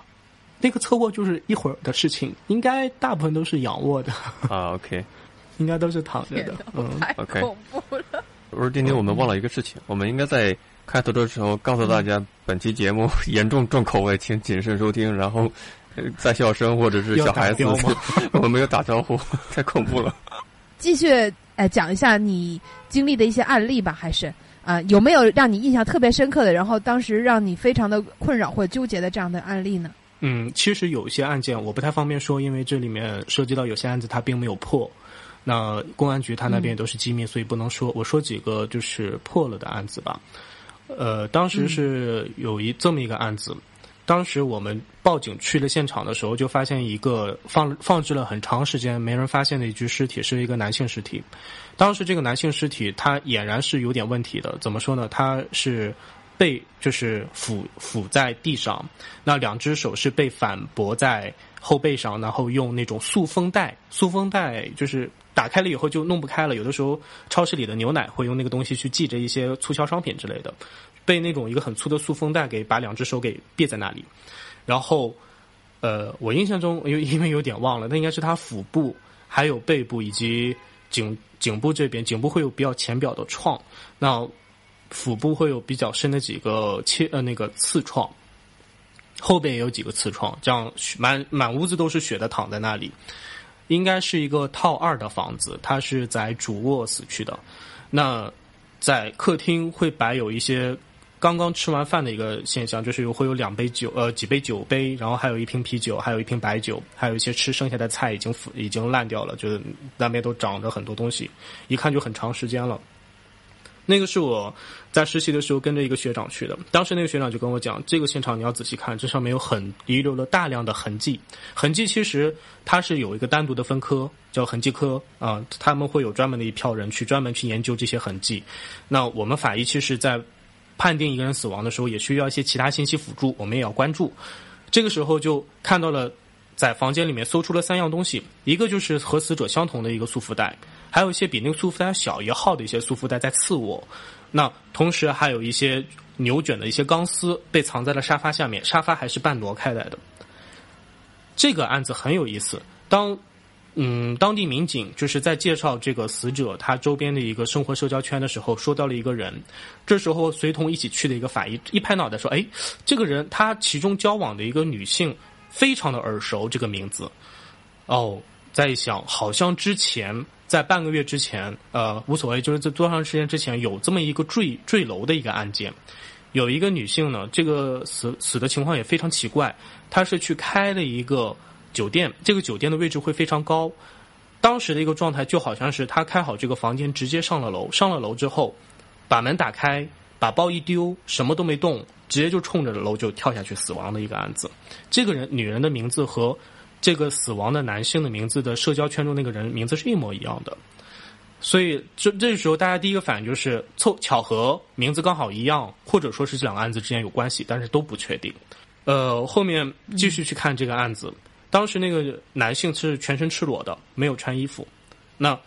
那个侧卧就是一会儿的事情，应该大部分都是仰卧的啊。OK，应该都是躺着的。嗯，OK。恐怖了。我说丁丁，我们忘了一个事情，我们应该在开头的时候告诉大家，本期节目 严重重口味，请谨慎收听。然后在校生或者是小孩子，我们没有打招呼，太恐怖了。继续，哎，讲一下你经历的一些案例吧，还是？啊，有没有让你印象特别深刻的，然后当时让你非常的困扰或纠结的这样的案例呢？嗯，其实有一些案件我不太方便说，因为这里面涉及到有些案子它并没有破，那公安局他那边都是机密，所以不能说。我说几个就是破了的案子吧。呃，当时是有一这么一个案子。当时我们报警去了现场的时候，就发现一个放放置了很长时间没人发现的一具尸体，是一个男性尸体。当时这个男性尸体他俨然是有点问题的，怎么说呢？他是被就是俯俯在地上，那两只手是被反驳在后背上，然后用那种塑封袋，塑封袋就是打开了以后就弄不开了。有的时候超市里的牛奶会用那个东西去系着一些促销商品之类的。被那种一个很粗的塑封带给把两只手给别在那里，然后，呃，我印象中因为因为有点忘了，那应该是他腹部、还有背部以及颈颈部这边，颈部会有比较浅表的创，那腹部会有比较深的几个切呃那个刺创，后边也有几个刺创，这样满满屋子都是血的躺在那里，应该是一个套二的房子，它是在主卧死去的，那在客厅会摆有一些。刚刚吃完饭的一个现象，就是会有两杯酒，呃，几杯酒杯，然后还有一瓶啤酒，还有一瓶白酒，还有一些吃剩下的菜已经腐已经烂掉了，就是那边都长着很多东西，一看就很长时间了。那个是我在实习的时候跟着一个学长去的，当时那个学长就跟我讲，这个现场你要仔细看，这上面有很遗留了大量的痕迹，痕迹其实它是有一个单独的分科，叫痕迹科啊，他们会有专门的一票人去专门去研究这些痕迹。那我们法医其实，在判定一个人死亡的时候，也需要一些其他信息辅助，我们也要关注。这个时候就看到了，在房间里面搜出了三样东西，一个就是和死者相同的一个束缚带，还有一些比那个束缚带小一号的一些束缚带在刺我。那同时还有一些扭卷的一些钢丝被藏在了沙发下面，沙发还是半挪开来的。这个案子很有意思，当。嗯，当地民警就是在介绍这个死者他周边的一个生活社交圈的时候，说到了一个人。这时候随同一起去的一个法医一拍脑袋说：“哎，这个人他其中交往的一个女性非常的耳熟，这个名字。”哦，在想好像之前在半个月之前，呃，无所谓，就是在多长时间之前有这么一个坠坠楼的一个案件，有一个女性呢，这个死死的情况也非常奇怪，她是去开了一个。酒店这个酒店的位置会非常高，当时的一个状态就好像是她开好这个房间，直接上了楼。上了楼之后，把门打开，把包一丢，什么都没动，直接就冲着楼就跳下去死亡的一个案子。这个人女人的名字和这个死亡的男性的名字的社交圈中那个人名字是一模一样的，所以这这时候大家第一个反应就是凑巧合，名字刚好一样，或者说是这两个案子之间有关系，但是都不确定。呃，后面继续去看这个案子。当时那个男性是全身赤裸的，没有穿衣服。那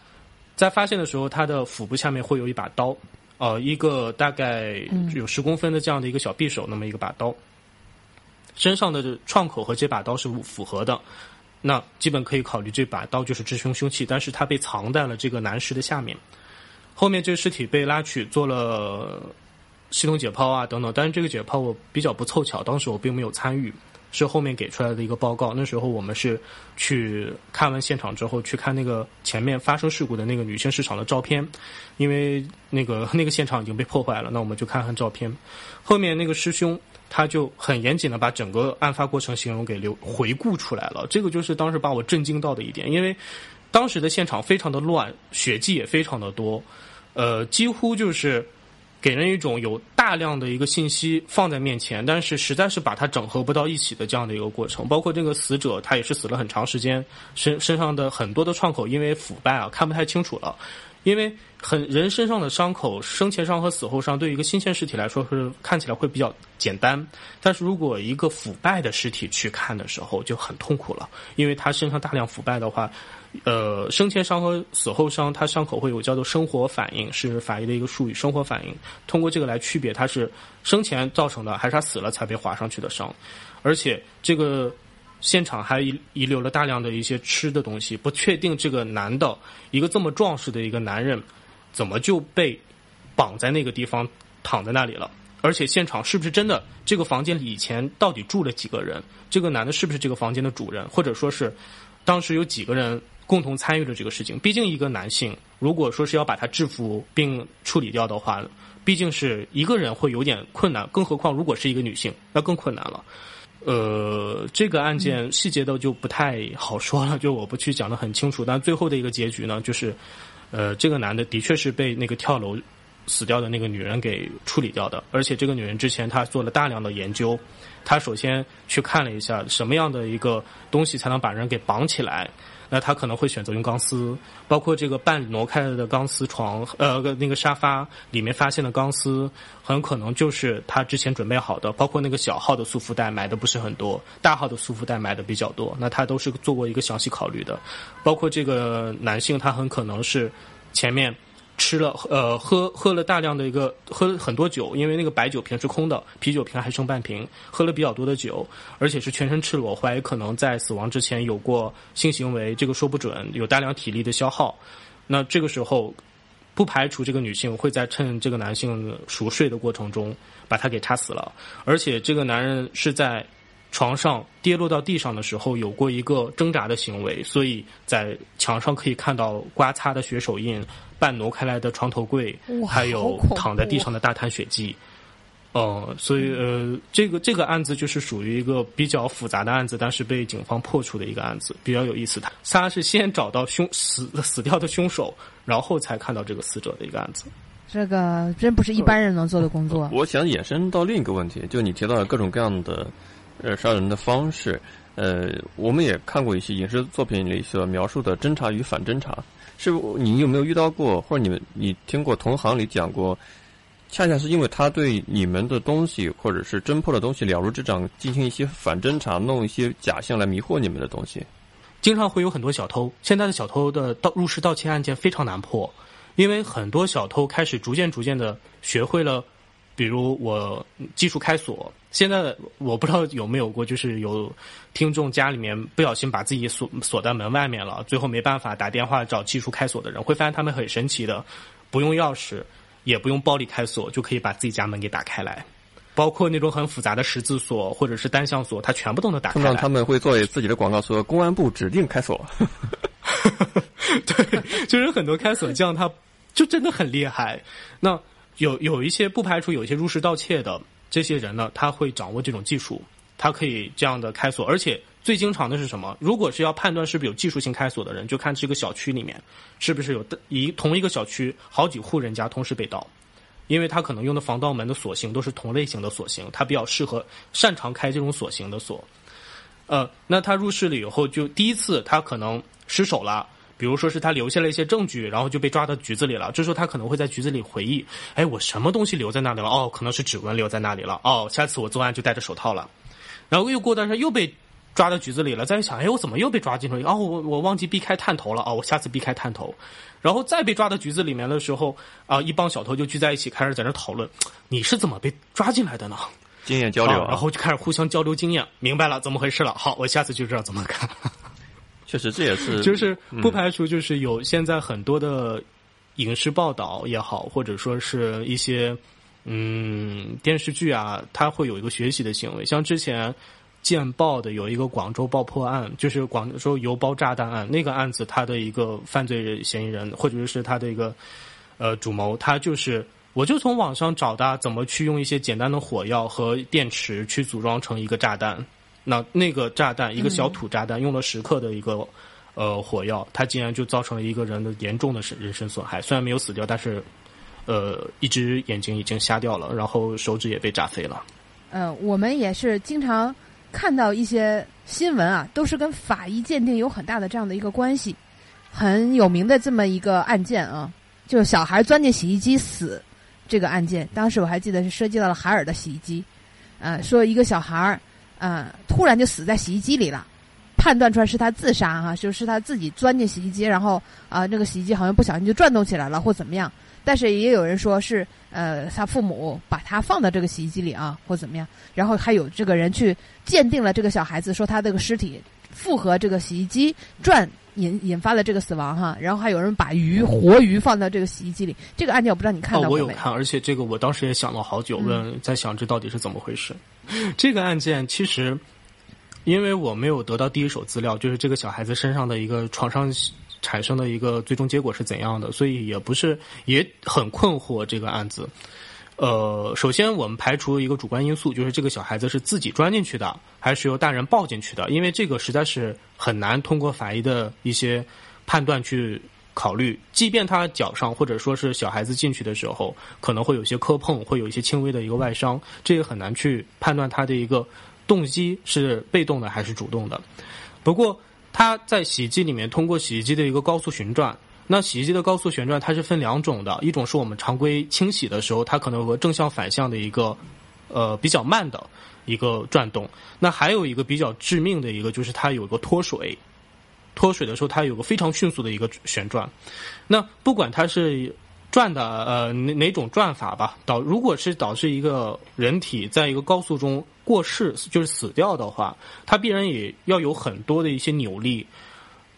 在发现的时候，他的腹部下面会有一把刀，呃，一个大概有十公分的这样的一个小匕首，那么一个把刀。身上的创口和这把刀是符合的，那基本可以考虑这把刀就是致凶凶器，但是它被藏在了这个男尸的下面。后面这个尸体被拉去做了系统解剖啊等等，但是这个解剖我比较不凑巧，当时我并没有参与。是后面给出来的一个报告。那时候我们是去看完现场之后，去看那个前面发生事故的那个女性市场的照片，因为那个那个现场已经被破坏了。那我们就看看照片。后面那个师兄他就很严谨的把整个案发过程形容给留回顾出来了。这个就是当时把我震惊到的一点，因为当时的现场非常的乱，血迹也非常的多，呃，几乎就是。给人一种有大量的一个信息放在面前，但是实在是把它整合不到一起的这样的一个过程。包括这个死者，他也是死了很长时间，身身上的很多的创口因为腐败啊看不太清楚了。因为很人身上的伤口，生前伤和死后伤对于一个新鲜尸体来说是看起来会比较简单，但是如果一个腐败的尸体去看的时候就很痛苦了，因为他身上大量腐败的话。呃，生前伤和死后伤，它伤口会有叫做生活反应，是法医的一个术语。生活反应通过这个来区别它是生前造成的，还是他死了才被划上去的伤。而且这个现场还遗遗留了大量的一些吃的东西，不确定这个男的一个这么壮实的一个男人，怎么就被绑在那个地方躺在那里了？而且现场是不是真的？这个房间里以前到底住了几个人？这个男的是不是这个房间的主人？或者说是当时有几个人？共同参与了这个事情。毕竟一个男性，如果说是要把他制服并处理掉的话，毕竟是一个人会有点困难。更何况如果是一个女性，那更困难了。呃，这个案件细节的就不太好说了，就我不去讲的很清楚。但最后的一个结局呢，就是，呃，这个男的的确是被那个跳楼死掉的那个女人给处理掉的。而且这个女人之前她做了大量的研究，她首先去看了一下什么样的一个东西才能把人给绑起来。那他可能会选择用钢丝，包括这个半挪开的钢丝床，呃，那个沙发里面发现的钢丝，很可能就是他之前准备好的。包括那个小号的束缚带买的不是很多，大号的束缚带买的比较多。那他都是做过一个详细考虑的。包括这个男性，他很可能是前面。吃了呃喝喝了大量的一个喝了很多酒，因为那个白酒瓶是空的，啤酒瓶还剩半瓶，喝了比较多的酒，而且是全身赤裸，怀疑可能在死亡之前有过性行为，这个说不准，有大量体力的消耗。那这个时候，不排除这个女性会在趁这个男性熟睡的过程中把他给插死了，而且这个男人是在。床上跌落到地上的时候，有过一个挣扎的行为，所以在墙上可以看到刮擦的血手印、半挪开来的床头柜，还有躺在地上的大滩血迹。哦，所以呃，这个这个案子就是属于一个比较复杂的案子，但是被警方破除的一个案子，比较有意思。他他是先找到凶死死掉的凶手，然后才看到这个死者的一个案子。这个真不是一般人能做的工作。我想衍生到另一个问题，就你提到了各种各样的。呃，杀人的方式，呃，我们也看过一些影视作品里所描述的侦查与反侦查，是不你有没有遇到过，或者你们你听过同行里讲过，恰恰是因为他对你们的东西或者是侦破的东西了如指掌，进行一些反侦查，弄一些假象来迷惑你们的东西，经常会有很多小偷。现在的小偷的盗入室盗窃案件非常难破，因为很多小偷开始逐渐逐渐的学会了。比如我技术开锁，现在我不知道有没有过，就是有听众家里面不小心把自己锁锁在门外面了，最后没办法打电话找技术开锁的人，会发现他们很神奇的，不用钥匙，也不用暴力开锁，就可以把自己家门给打开来，包括那种很复杂的十字锁或者是单向锁，它全部都能打开。通常他们会做自己的广告说公安部指定开锁，对，就是很多开锁匠他就真的很厉害，那。有有一些不排除有一些入室盗窃的这些人呢，他会掌握这种技术，他可以这样的开锁，而且最经常的是什么？如果是要判断是不是有技术性开锁的人，就看这个小区里面是不是有一同一个小区好几户人家同时被盗，因为他可能用的防盗门的锁型都是同类型的锁型，他比较适合擅长开这种锁型的锁。呃，那他入室了以后，就第一次他可能失手了。比如说是他留下了一些证据，然后就被抓到局子里了。这时候他可能会在局子里回忆：哎，我什么东西留在那里了？哦，可能是指纹留在那里了。哦，下次我作案就戴着手套了。然后又过段时间又被抓到局子里了。再一想，哎，我怎么又被抓进去了？哦，我我忘记避开探头了。哦，我下次避开探头。然后再被抓到局子里面的时候，啊，一帮小偷就聚在一起开始在那讨论：你是怎么被抓进来的呢？经验交流啊，然后就开始互相交流经验，明白了怎么回事了。好，我下次就知道怎么干。确实这也是 就是不排除就是有现在很多的影视报道也好，或者说是一些嗯电视剧啊，它会有一个学习的行为。像之前见报的有一个广州爆破案，就是广州邮包炸弹案，那个案子它的一个犯罪嫌疑人或者是他的一个呃主谋，他就是我就从网上找的怎么去用一些简单的火药和电池去组装成一个炸弹。那那个炸弹，一个小土炸弹，用了十克的一个呃火药，它竟然就造成了一个人的严重的人身损害。虽然没有死掉，但是呃一只眼睛已经瞎掉了，然后手指也被炸飞了。呃，我们也是经常看到一些新闻啊，都是跟法医鉴定有很大的这样的一个关系。很有名的这么一个案件啊，就是小孩钻进洗衣机死这个案件。当时我还记得是涉及到了海尔的洗衣机，呃，说一个小孩儿。嗯，突然就死在洗衣机里了，判断出来是他自杀哈，就是他自己钻进洗衣机，然后啊，那个洗衣机好像不小心就转动起来了或怎么样。但是也有人说是呃，他父母把他放到这个洗衣机里啊，或怎么样。然后还有这个人去鉴定了这个小孩子，说他这个尸体符合这个洗衣机转引引发的这个死亡哈。然后还有人把鱼活鱼放到这个洗衣机里，这个案件我不知道你看到过没？我有看，而且这个我当时也想了好久，问在想这到底是怎么回事。这个案件其实，因为我没有得到第一手资料，就是这个小孩子身上的一个创伤产生的一个最终结果是怎样的，所以也不是也很困惑这个案子。呃，首先我们排除一个主观因素，就是这个小孩子是自己钻进去的，还是由大人抱进去的？因为这个实在是很难通过法医的一些判断去。考虑，即便他脚上或者说是小孩子进去的时候，可能会有些磕碰，会有一些轻微的一个外伤，这也很难去判断他的一个动机是被动的还是主动的。不过他在洗衣机里面通过洗衣机的一个高速旋转，那洗衣机的高速旋转它是分两种的，一种是我们常规清洗的时候，它可能有个正向反向的一个呃比较慢的一个转动，那还有一个比较致命的一个就是它有个脱水。脱水的时候，它有个非常迅速的一个旋转。那不管它是转的呃哪哪种转法吧，导如果是导致一个人体在一个高速中过世，就是死掉的话，它必然也要有很多的一些扭力。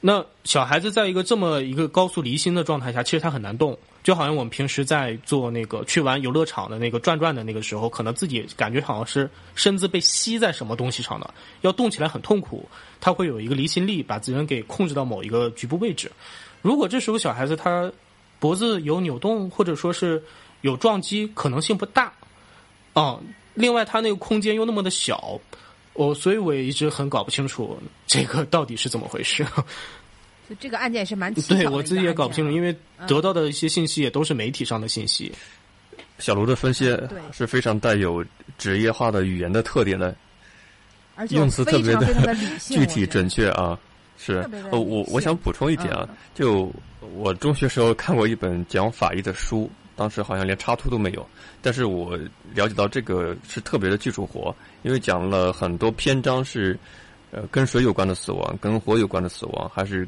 那小孩子在一个这么一个高速离心的状态下，其实他很难动。就好像我们平时在做那个去玩游乐场的那个转转的那个时候，可能自己感觉好像是身子被吸在什么东西上的，要动起来很痛苦。他会有一个离心力把自己给控制到某一个局部位置。如果这时候小孩子他脖子有扭动或者说是有撞击，可能性不大。啊，另外他那个空间又那么的小，我所以我也一直很搞不清楚这个到底是怎么回事。就这个案件是蛮对我自己也搞不清楚，因为得到的一些信息也都是媒体上的信息。小卢的分析是非常带有职业化的语言的特点的，用词特别的 具体准确啊。是，呃，我我想补充一点啊，就我中学时候看过一本讲法医的书，当时好像连插图都没有，但是我了解到这个是特别的技术活，因为讲了很多篇章是呃跟水有关的死亡，跟火有关的死亡，还是。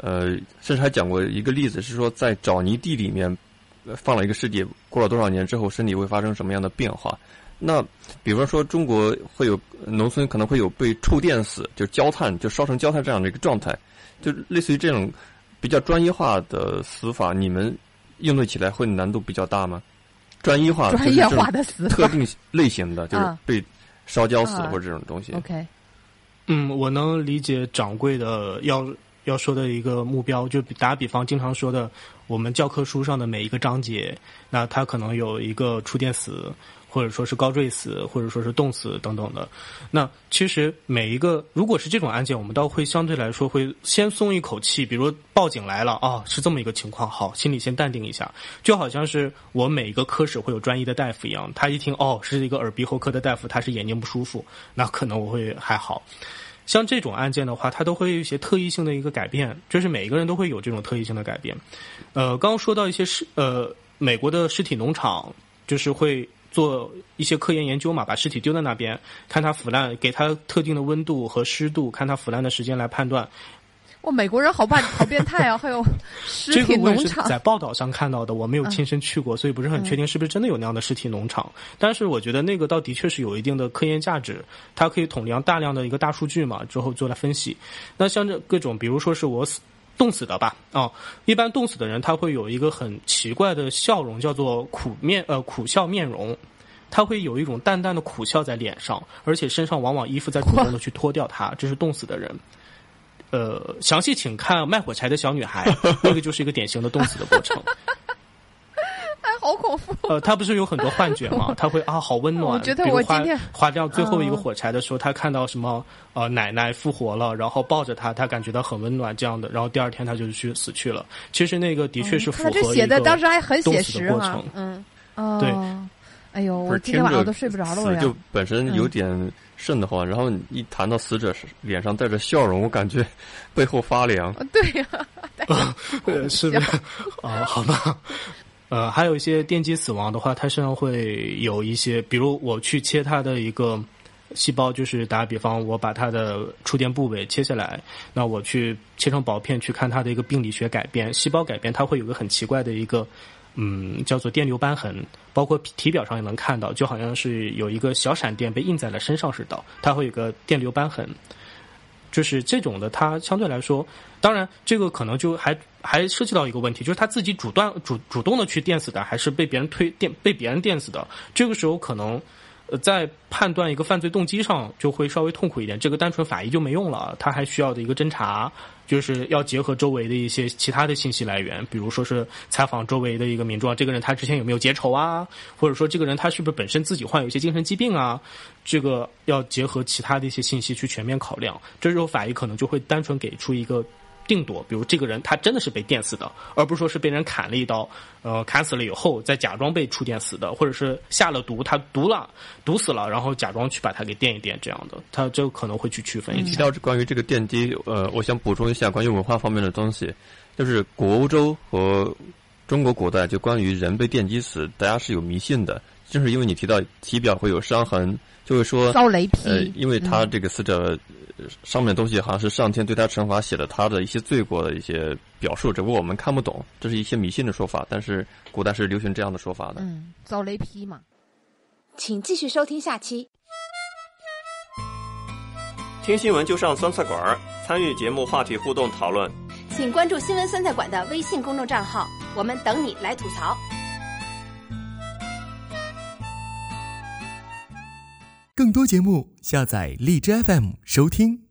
呃，甚至还讲过一个例子，是说在沼泥地里面放了一个尸体，过了多少年之后，身体会发生什么样的变化？那比方说，中国会有农村可能会有被触电死，就焦炭就烧成焦炭这样的一个状态，就类似于这种比较专业化的死法，你们应对起来会难度比较大吗？专一化专业化的死特定类型的，就是被烧焦死或者这种东西。OK，嗯，我能理解掌柜的要。要说的一个目标，就打比方，经常说的，我们教科书上的每一个章节，那它可能有一个触电死，或者说是高坠死，或者说是冻死等等的。那其实每一个，如果是这种案件，我们倒会相对来说会先松一口气。比如报警来了，啊，是这么一个情况，好，心里先淡定一下。就好像是我每一个科室会有专业的大夫一样，他一听，哦，是一个耳鼻喉科的大夫，他是眼睛不舒服，那可能我会还好。像这种案件的话，它都会有一些特异性的一个改变，就是每一个人都会有这种特异性的改变。呃，刚刚说到一些尸，呃，美国的尸体农场，就是会做一些科研研究嘛，把尸体丢在那边，看它腐烂，给它特定的温度和湿度，看它腐烂的时间来判断。哇，美国人好办 好变态啊！还有尸体这个我也是农场，在报道上看到的，我没有嗯亲身去过，所以不是很确定是不是真的有那样的尸体农场。但是我觉得那个倒的确是有一定的科研价值，它可以统量大量的一个大数据嘛，之后做来分析。那像这各种，比如说是我死冻死的吧，啊，一般冻死的人他会有一个很奇怪的笑容，叫做苦面呃苦笑面容。他会有一种淡淡的苦笑在脸上，而且身上往往衣服在主动的去脱掉它，这是冻死的人。呃，详细请看《卖火柴的小女孩》，那个就是一个典型的冻死的过程。哎，好恐怖！呃，他不是有很多幻觉吗？他会啊，好温暖。我觉得比如划我今天划掉最后一个嗯火柴的时候，他看到什么呃奶奶复活了，然后抱着他，他感觉到很温暖这样的。然后第二天他就去死去了。其实那个的确是符合看他这写的一个当时还很写实哈过程，嗯，哦，对，哎呦，我今天晚上都睡不着了，我死就。本身有点瘆得慌，然后你一谈到死者脸上带着笑容，我感觉背后发凉。哦对呀、呃，是的，啊，好吧。呃，还有一些电击死亡的话，它身上会有一些，比如我去切它的一个细胞，就是打个比方，我把它的触电部位切下来，那我去切成薄片去看它的一个病理学改变、细胞改变，它会有个很奇怪的一个。嗯，叫做电流瘢痕，包括体表上也能看到，就好像是有一个小闪电被印在了身上似的，它会有个电流瘢痕。就是这种的，它相对来说，当然这个可能就还还涉及到一个问题，就是他自己主断主主动的去电死的，还是被别人推电被别人电死的？这个时候可能，呃，在判断一个犯罪动机上就会稍微痛苦一点。这个单纯法医就没用了，他还需要的一个侦查，就是要结合周围的一些其他的信息来源，比如说是采访周围的一个民众，这个人他之前有没有结仇啊，或者说这个人他是不是本身自己患有一些精神疾病啊？这个要结合其他的一些信息去全面考量。这时候法医可能就会单纯给出一个定夺，比如这个人他真的是被电死的，而不是说是被人砍了一刀，呃，砍死了以后再假装被触电死的，或者是下了毒，他毒了毒死了，然后假装去把他给电一电这样的，他就可能会去区分一下。提到关于这个电击，呃，我想补充一下关于文化方面的东西，就是古欧洲和中国古代就关于人被电击死，大家是有迷信的，正是因为你提到体表会有伤痕，就会说遭雷劈，呃，因为他嗯这个死者、呃上面的东西好像是上天对他惩罚写了他的一些罪过的一些表述，只不过我们看不懂，这是一些迷信的说法，但是古代是流行这样的说法的。嗯，遭雷劈嘛。请继续收听下期。听新闻就上酸菜馆儿，参与节目话题互动讨论。请关注新闻酸菜馆的微信公众账号，我们等你来吐槽。更多节目，下载荔枝 FM 收听。